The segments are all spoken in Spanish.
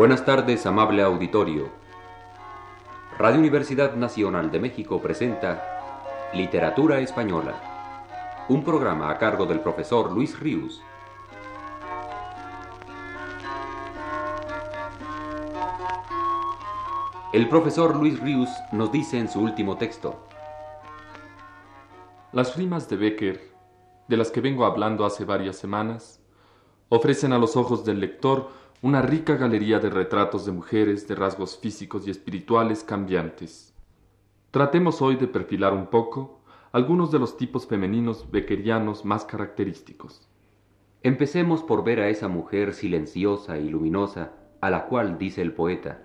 Buenas tardes, amable auditorio. Radio Universidad Nacional de México presenta Literatura Española, un programa a cargo del profesor Luis Ríos. El profesor Luis Ríos nos dice en su último texto. Las rimas de Becker, de las que vengo hablando hace varias semanas, ofrecen a los ojos del lector una rica galería de retratos de mujeres de rasgos físicos y espirituales cambiantes. Tratemos hoy de perfilar un poco algunos de los tipos femeninos beckerianos más característicos. Empecemos por ver a esa mujer silenciosa y luminosa a la cual dice el poeta.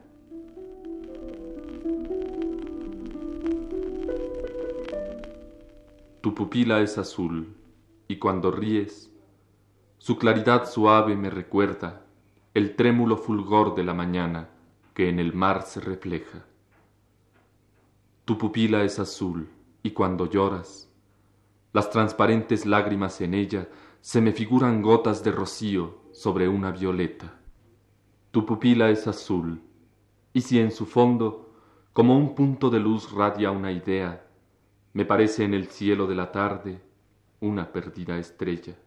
Tu pupila es azul y cuando ríes, su claridad suave me recuerda el trémulo fulgor de la mañana que en el mar se refleja. Tu pupila es azul y cuando lloras, las transparentes lágrimas en ella se me figuran gotas de rocío sobre una violeta. Tu pupila es azul y si en su fondo, como un punto de luz radia una idea, me parece en el cielo de la tarde una perdida estrella.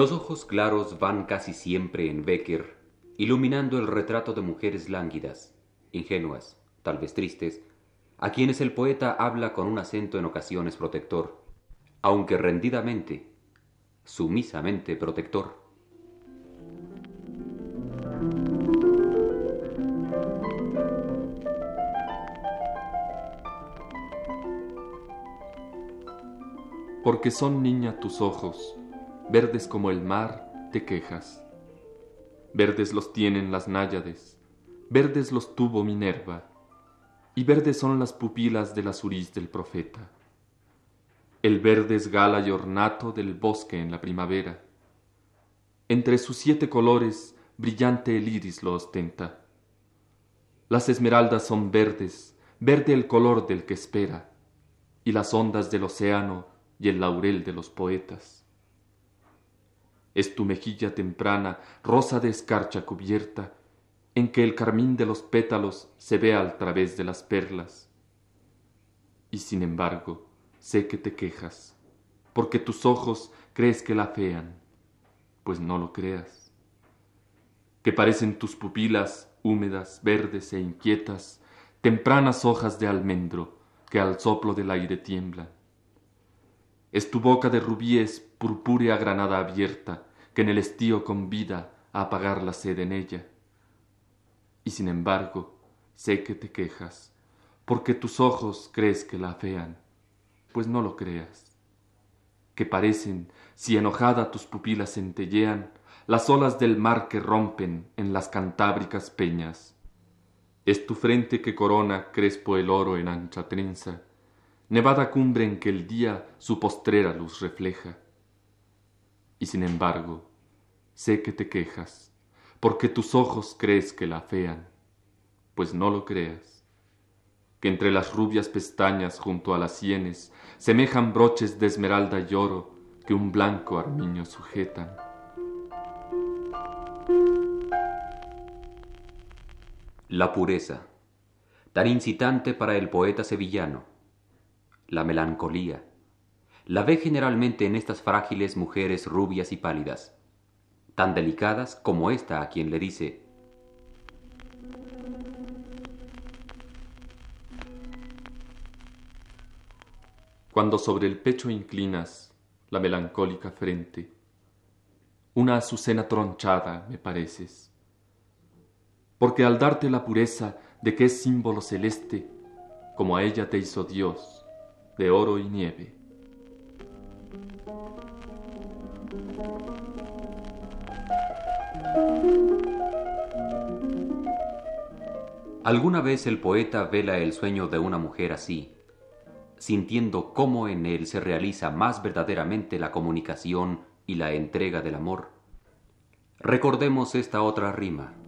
Los ojos claros van casi siempre en Becker, iluminando el retrato de mujeres lánguidas, ingenuas, tal vez tristes, a quienes el poeta habla con un acento en ocasiones protector, aunque rendidamente, sumisamente protector. Porque son niña tus ojos, verdes como el mar, te quejas. Verdes los tienen las náyades, verdes los tuvo Minerva, y verdes son las pupilas del azuriz del profeta. El verde es gala y ornato del bosque en la primavera. Entre sus siete colores brillante el iris lo ostenta. Las esmeraldas son verdes, verde el color del que espera, y las ondas del océano y el laurel de los poetas. Es tu mejilla temprana, rosa de escarcha cubierta, en que el carmín de los pétalos se ve al través de las perlas. Y sin embargo, sé que te quejas, porque tus ojos crees que la fean, pues no lo creas. Que parecen tus pupilas húmedas, verdes e inquietas, tempranas hojas de almendro que al soplo del aire tiemblan es tu boca de rubíes purpúrea granada abierta, que en el estío convida a apagar la sed en ella. Y sin embargo, sé que te quejas, porque tus ojos crees que la afean, pues no lo creas. Que parecen, si enojada tus pupilas centellean, las olas del mar que rompen en las cantábricas peñas. Es tu frente que corona crespo el oro en ancha trenza, nevada cumbre en que el día su postrera luz refleja. Y sin embargo, sé que te quejas, porque tus ojos crees que la afean, pues no lo creas, que entre las rubias pestañas junto a las sienes semejan broches de esmeralda y oro que un blanco armiño sujetan. La pureza, tan incitante para el poeta sevillano, la melancolía. La ve generalmente en estas frágiles mujeres rubias y pálidas, tan delicadas como esta a quien le dice, Cuando sobre el pecho inclinas la melancólica frente, una azucena tronchada me pareces, porque al darte la pureza de que es símbolo celeste, como a ella te hizo Dios, de oro y nieve. Alguna vez el poeta vela el sueño de una mujer así, sintiendo cómo en él se realiza más verdaderamente la comunicación y la entrega del amor. Recordemos esta otra rima.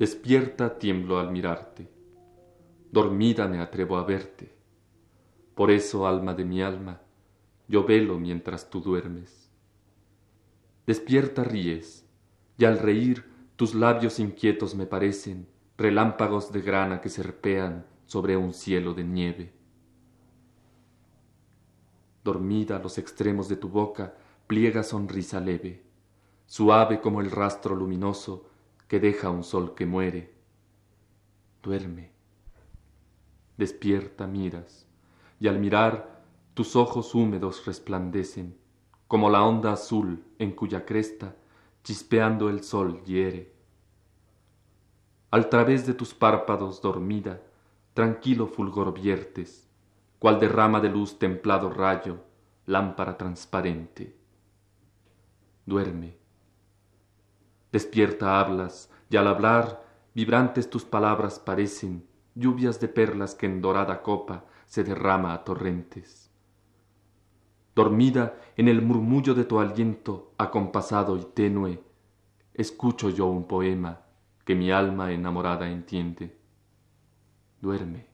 Despierta tiemblo al mirarte, dormida me atrevo a verte. Por eso, alma de mi alma, yo velo mientras tú duermes. Despierta ríes, y al reír tus labios inquietos me parecen relámpagos de grana que serpean sobre un cielo de nieve. Dormida los extremos de tu boca pliega sonrisa leve, suave como el rastro luminoso que deja un sol que muere. Duerme. Despierta, miras, y al mirar tus ojos húmedos resplandecen, como la onda azul en cuya cresta, chispeando el sol hiere. Al través de tus párpados dormida, tranquilo fulgor viertes, cual derrama de luz templado rayo, lámpara transparente. Duerme Despierta hablas, y al hablar, vibrantes tus palabras parecen lluvias de perlas que en dorada copa se derrama a torrentes. Dormida en el murmullo de tu aliento acompasado y tenue, escucho yo un poema que mi alma enamorada entiende. Duerme.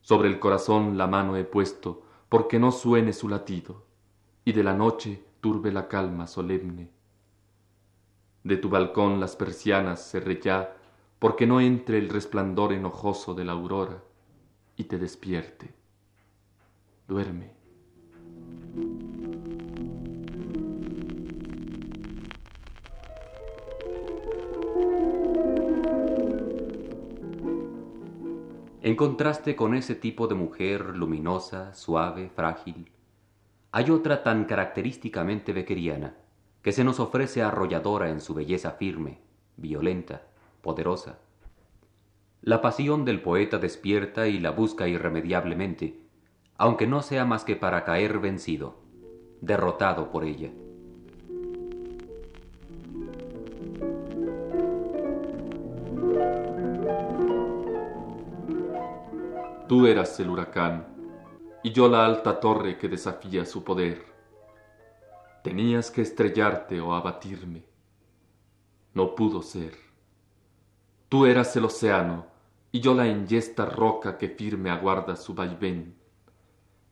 Sobre el corazón la mano he puesto, porque no suene su latido, y de la noche turbe la calma solemne de tu balcón las persianas cerré ya, porque no entre el resplandor enojoso de la aurora y te despierte. Duerme. En contraste con ese tipo de mujer luminosa, suave, frágil, hay otra tan característicamente bequeriana, que se nos ofrece arrolladora en su belleza firme, violenta, poderosa. La pasión del poeta despierta y la busca irremediablemente, aunque no sea más que para caer vencido, derrotado por ella. Tú eras el huracán, y yo la alta torre que desafía su poder Tenías que estrellarte o abatirme. No pudo ser. Tú eras el océano y yo la inyesta roca que firme aguarda su vaivén.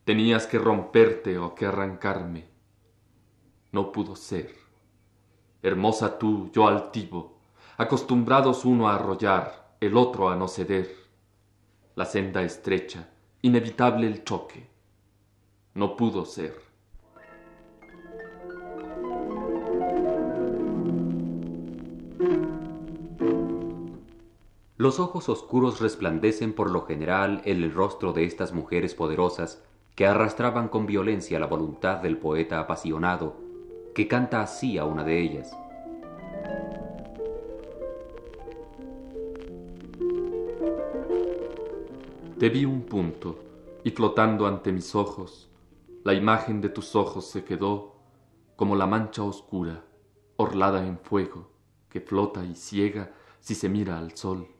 Tenías que romperte o que arrancarme. No pudo ser. Hermosa tú, yo altivo, acostumbrados uno a arrollar, el otro a no ceder. La senda estrecha, inevitable el choque. No pudo ser. Los ojos oscuros resplandecen por lo general en el rostro de estas mujeres poderosas que arrastraban con violencia la voluntad del poeta apasionado, que canta así a una de ellas. Te vi un punto, y flotando ante mis ojos, la imagen de tus ojos se quedó como la mancha oscura, orlada en fuego, que flota y ciega si se mira al sol.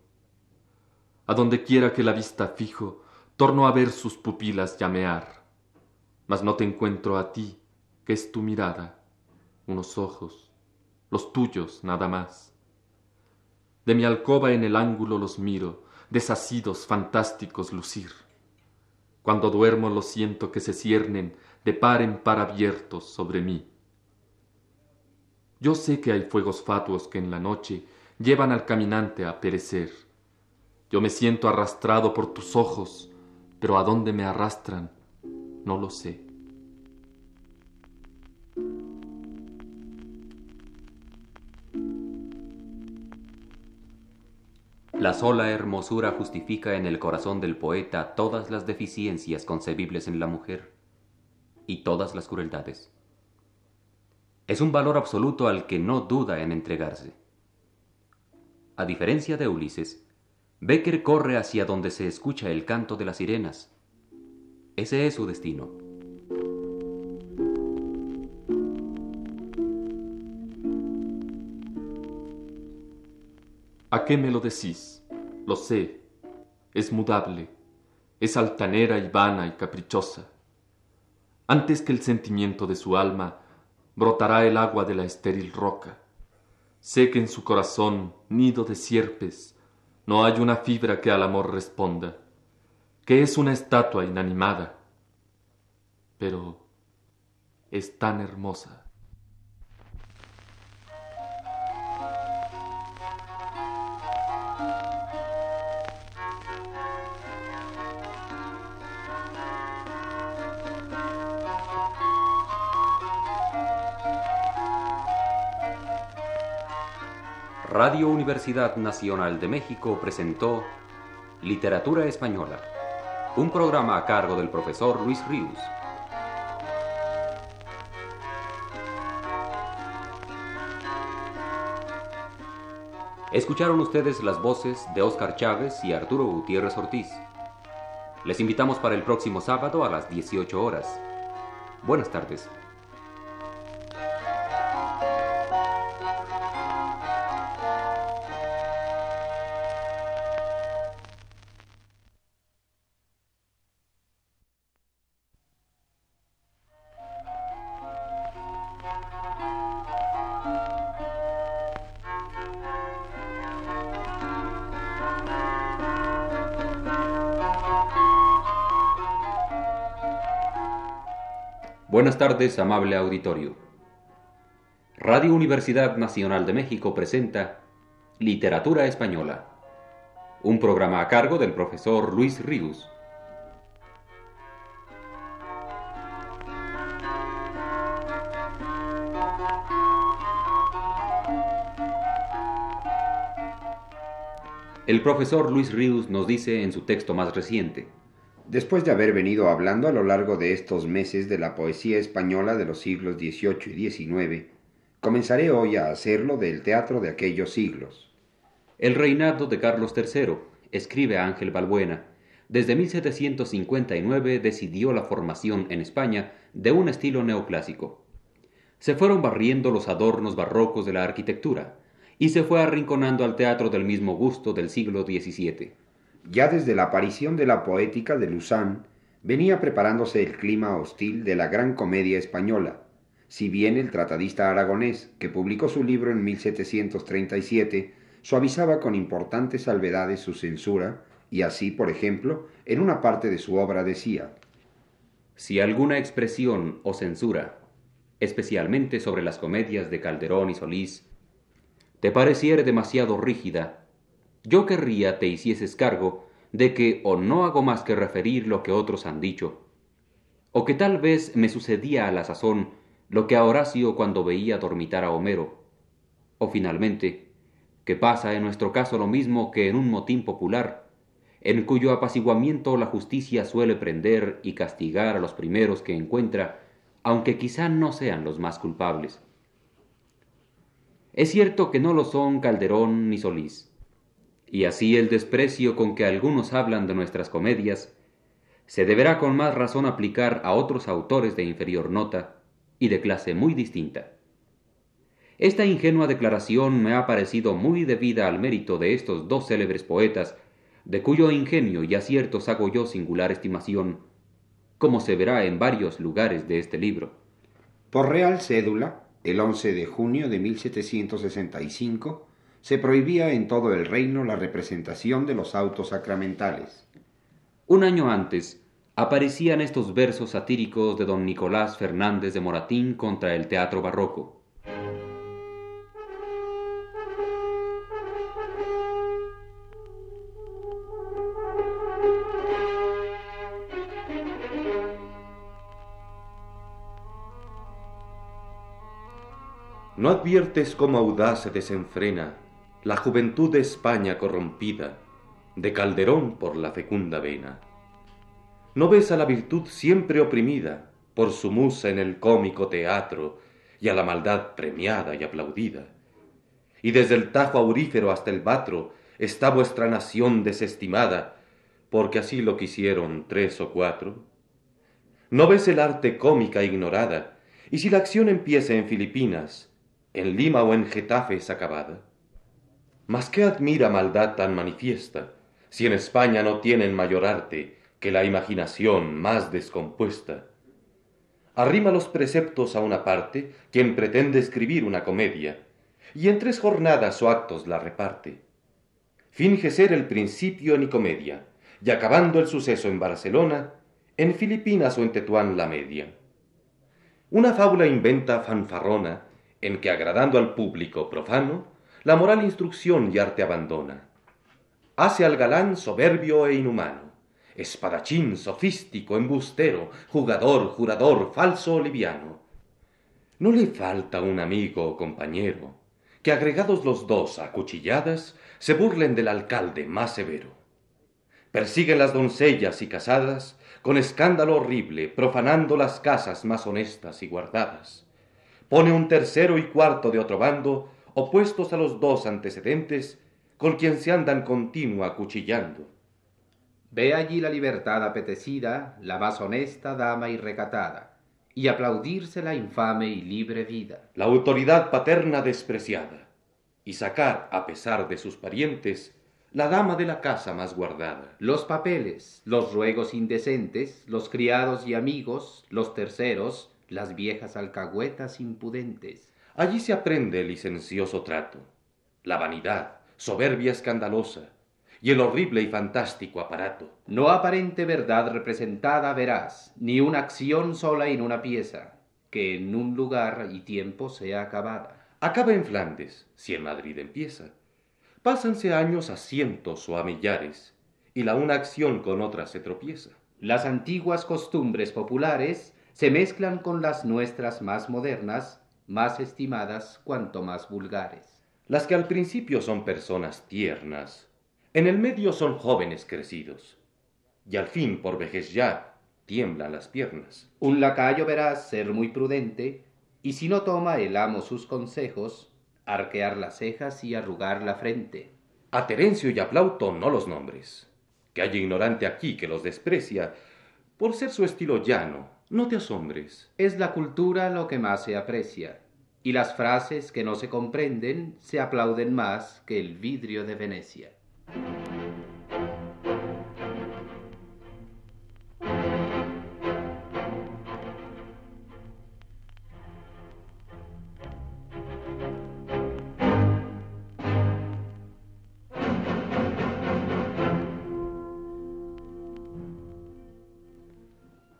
A donde quiera que la vista fijo, torno a ver sus pupilas llamear. Mas no te encuentro a ti, que es tu mirada, unos ojos, los tuyos nada más. De mi alcoba en el ángulo los miro, desasidos, fantásticos lucir. Cuando duermo los siento que se ciernen de par en par abiertos sobre mí. Yo sé que hay fuegos fatuos que en la noche llevan al caminante a perecer yo me siento arrastrado por tus ojos, pero a dónde me arrastran, no lo sé. La sola hermosura justifica en el corazón del poeta todas las deficiencias concebibles en la mujer y todas las crueldades. Es un valor absoluto al que no duda en entregarse. A diferencia de Ulises, Becker corre hacia donde se escucha el canto de las sirenas. Ese es su destino. ¿A qué me lo decís? Lo sé. Es mudable. Es altanera y vana y caprichosa. Antes que el sentimiento de su alma, brotará el agua de la estéril roca. Sé que en su corazón, nido de sierpes, no hay una fibra que al amor responda, que es una estatua inanimada, pero es tan hermosa. Radio Universidad Nacional de México presentó Literatura Española, un programa a cargo del profesor Luis Ríos. Escucharon ustedes las voces de Óscar Chávez y Arturo Gutiérrez Ortiz. Les invitamos para el próximo sábado a las 18 horas. Buenas tardes. Buenas tardes, amable auditorio. Radio Universidad Nacional de México presenta Literatura Española, un programa a cargo del profesor Luis Ríos. El profesor Luis Ríos nos dice en su texto más reciente, Después de haber venido hablando a lo largo de estos meses de la poesía española de los siglos XVIII y XIX, comenzaré hoy a hacerlo del teatro de aquellos siglos. El reinado de Carlos III, escribe Ángel Balbuena, desde 1759 decidió la formación en España de un estilo neoclásico. Se fueron barriendo los adornos barrocos de la arquitectura, y se fue arrinconando al teatro del mismo gusto del siglo XVII. Ya desde la aparición de la poética de Luzán, venía preparándose el clima hostil de la gran comedia española, si bien el tratadista aragonés, que publicó su libro en 1737, suavizaba con importantes salvedades su censura, y así, por ejemplo, en una parte de su obra decía Si alguna expresión o censura, especialmente sobre las comedias de Calderón y Solís, te pareciere demasiado rígida, yo querría te hicieses cargo de que o no hago más que referir lo que otros han dicho, o que tal vez me sucedía a la sazón lo que a Horacio cuando veía dormitar a Homero, o finalmente, que pasa en nuestro caso lo mismo que en un motín popular, en cuyo apaciguamiento la justicia suele prender y castigar a los primeros que encuentra, aunque quizá no sean los más culpables. Es cierto que no lo son Calderón ni Solís, y así el desprecio con que algunos hablan de nuestras comedias, se deberá con más razón aplicar a otros autores de inferior nota y de clase muy distinta. Esta ingenua declaración me ha parecido muy debida al mérito de estos dos célebres poetas, de cuyo ingenio y aciertos hago yo singular estimación, como se verá en varios lugares de este libro. Por real cédula, el 11 de junio de 1765, se prohibía en todo el reino la representación de los autos sacramentales. Un año antes aparecían estos versos satíricos de don Nicolás Fernández de Moratín contra el teatro barroco. ¿No adviertes cómo audaz se desenfrena la juventud de España corrompida, de Calderón por la fecunda vena. ¿No ves a la virtud siempre oprimida por su musa en el cómico teatro y a la maldad premiada y aplaudida? Y desde el Tajo aurífero hasta el Batro está vuestra nación desestimada, porque así lo quisieron tres o cuatro. ¿No ves el arte cómica ignorada? Y si la acción empieza en Filipinas, en Lima o en Getafe es acabada. Mas qué admira maldad tan manifiesta, si en España no tienen mayor arte que la imaginación más descompuesta. Arrima los preceptos a una parte quien pretende escribir una comedia, y en tres jornadas o actos la reparte. Finge ser el principio en comedia, y acabando el suceso en Barcelona, en Filipinas o en Tetuán la media. Una fábula inventa fanfarrona, en que agradando al público profano, la moral instrucción y arte abandona. Hace al galán soberbio e inhumano, espadachín, sofístico, embustero, jugador, jurador, falso o liviano. No le falta un amigo o compañero, que agregados los dos a cuchilladas, se burlen del alcalde más severo. Persiguen las doncellas y casadas con escándalo horrible, profanando las casas más honestas y guardadas. Pone un tercero y cuarto de otro bando, opuestos a los dos antecedentes, con quien se andan continua acuchillando. Ve allí la libertad apetecida, la más honesta dama y recatada, y aplaudirse la infame y libre vida. La autoridad paterna despreciada, y sacar, a pesar de sus parientes, la dama de la casa más guardada. Los papeles, los ruegos indecentes, los criados y amigos, los terceros, las viejas alcahuetas impudentes. Allí se aprende el licencioso trato, la vanidad, soberbia escandalosa, y el horrible y fantástico aparato. No aparente verdad representada verás, ni una acción sola en una pieza, que en un lugar y tiempo sea acabada. Acaba en Flandes, si en Madrid empieza. Pásanse años a cientos o a millares, y la una acción con otra se tropieza. Las antiguas costumbres populares se mezclan con las nuestras más modernas, más estimadas cuanto más vulgares. Las que al principio son personas tiernas, en el medio son jóvenes crecidos, y al fin por vejez ya tiemblan las piernas. Un lacayo verás ser muy prudente, y si no toma el amo sus consejos, arquear las cejas y arrugar la frente. A Terencio y a Plauto no los nombres, que hay ignorante aquí que los desprecia, por ser su estilo llano, no te asombres. Es la cultura lo que más se aprecia, y las frases que no se comprenden se aplauden más que el vidrio de Venecia.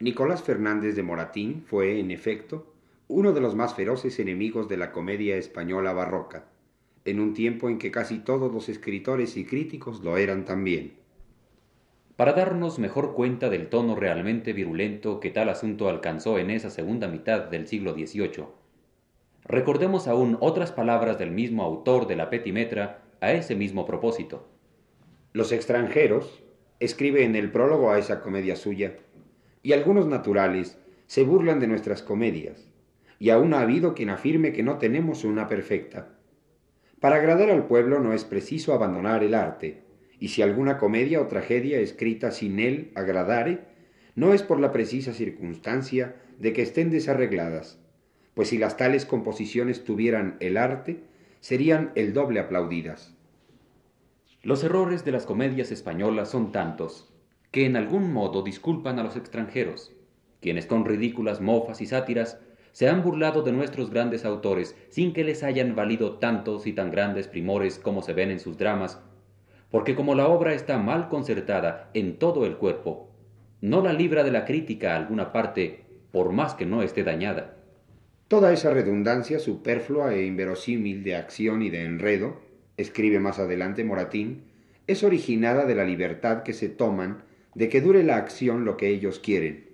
Nicolás Fernández de Moratín fue, en efecto, uno de los más feroces enemigos de la comedia española barroca, en un tiempo en que casi todos los escritores y críticos lo eran también. Para darnos mejor cuenta del tono realmente virulento que tal asunto alcanzó en esa segunda mitad del siglo XVIII, recordemos aún otras palabras del mismo autor de la Petimetra a ese mismo propósito. Los extranjeros, escribe en el prólogo a esa comedia suya, y algunos naturales se burlan de nuestras comedias, y aún ha habido quien afirme que no tenemos una perfecta. Para agradar al pueblo no es preciso abandonar el arte, y si alguna comedia o tragedia escrita sin él agradare, no es por la precisa circunstancia de que estén desarregladas, pues si las tales composiciones tuvieran el arte, serían el doble aplaudidas. Los errores de las comedias españolas son tantos que en algún modo disculpan a los extranjeros, quienes con ridículas mofas y sátiras se han burlado de nuestros grandes autores sin que les hayan valido tantos y tan grandes primores como se ven en sus dramas, porque como la obra está mal concertada en todo el cuerpo, no la libra de la crítica a alguna parte, por más que no esté dañada. Toda esa redundancia superflua e inverosímil de acción y de enredo, escribe más adelante Moratín, es originada de la libertad que se toman de que dure la acción lo que ellos quieren,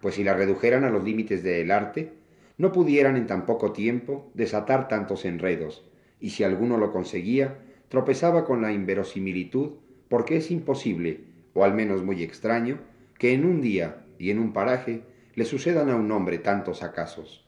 pues si la redujeran a los límites del arte, no pudieran en tan poco tiempo desatar tantos enredos, y si alguno lo conseguía, tropezaba con la inverosimilitud, porque es imposible, o al menos muy extraño, que en un día y en un paraje le sucedan a un hombre tantos acasos.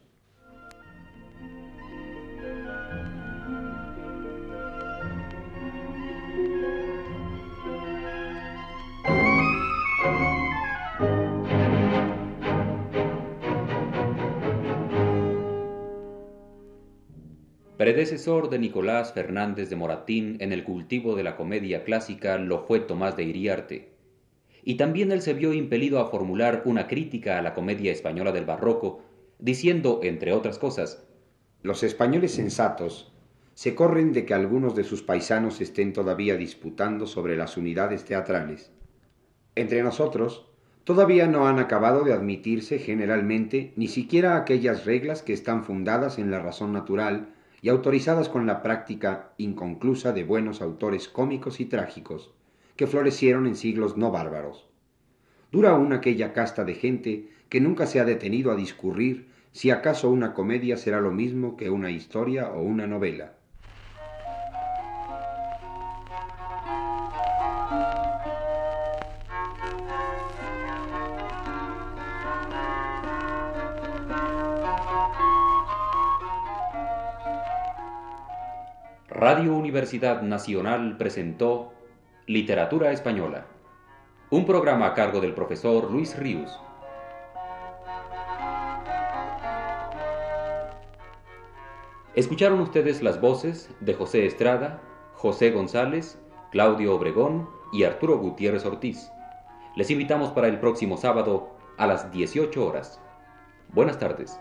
Predecesor de Nicolás Fernández de Moratín en el cultivo de la comedia clásica lo fue Tomás de Iriarte. Y también él se vio impelido a formular una crítica a la comedia española del barroco, diciendo, entre otras cosas, Los españoles sensatos se corren de que algunos de sus paisanos estén todavía disputando sobre las unidades teatrales. Entre nosotros, todavía no han acabado de admitirse generalmente ni siquiera aquellas reglas que están fundadas en la razón natural y autorizadas con la práctica inconclusa de buenos autores cómicos y trágicos, que florecieron en siglos no bárbaros. Dura aún aquella casta de gente que nunca se ha detenido a discurrir si acaso una comedia será lo mismo que una historia o una novela. Universidad Nacional presentó Literatura Española, un programa a cargo del profesor Luis Ríos. Escucharon ustedes las voces de José Estrada, José González, Claudio Obregón y Arturo Gutiérrez Ortiz. Les invitamos para el próximo sábado a las 18 horas. Buenas tardes.